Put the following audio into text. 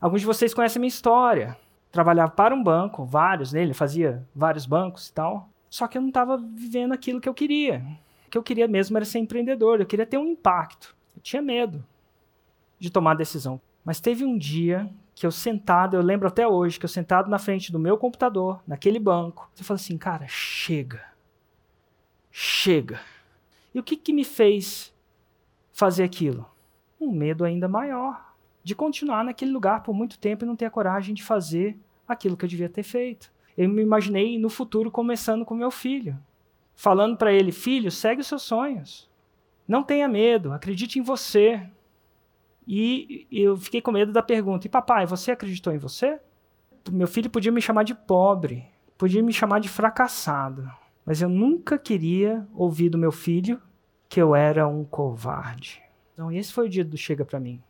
Alguns de vocês conhecem a minha história. Trabalhava para um banco, vários nele, fazia vários bancos e tal. Só que eu não estava vivendo aquilo que eu queria. O que eu queria mesmo era ser empreendedor, eu queria ter um impacto. Eu tinha medo de tomar decisão. Mas teve um dia que eu sentado, eu lembro até hoje, que eu sentado na frente do meu computador, naquele banco, eu falei assim, cara, chega. Chega. E o que, que me fez fazer aquilo? Um medo ainda maior de continuar naquele lugar por muito tempo e não ter a coragem de fazer aquilo que eu devia ter feito. Eu me imaginei no futuro começando com meu filho, falando para ele: filho, segue os seus sonhos. Não tenha medo, acredite em você. E eu fiquei com medo da pergunta: e papai, você acreditou em você? Meu filho podia me chamar de pobre, podia me chamar de fracassado, mas eu nunca queria ouvir do meu filho que eu era um covarde. Então, esse foi o dia do Chega para mim.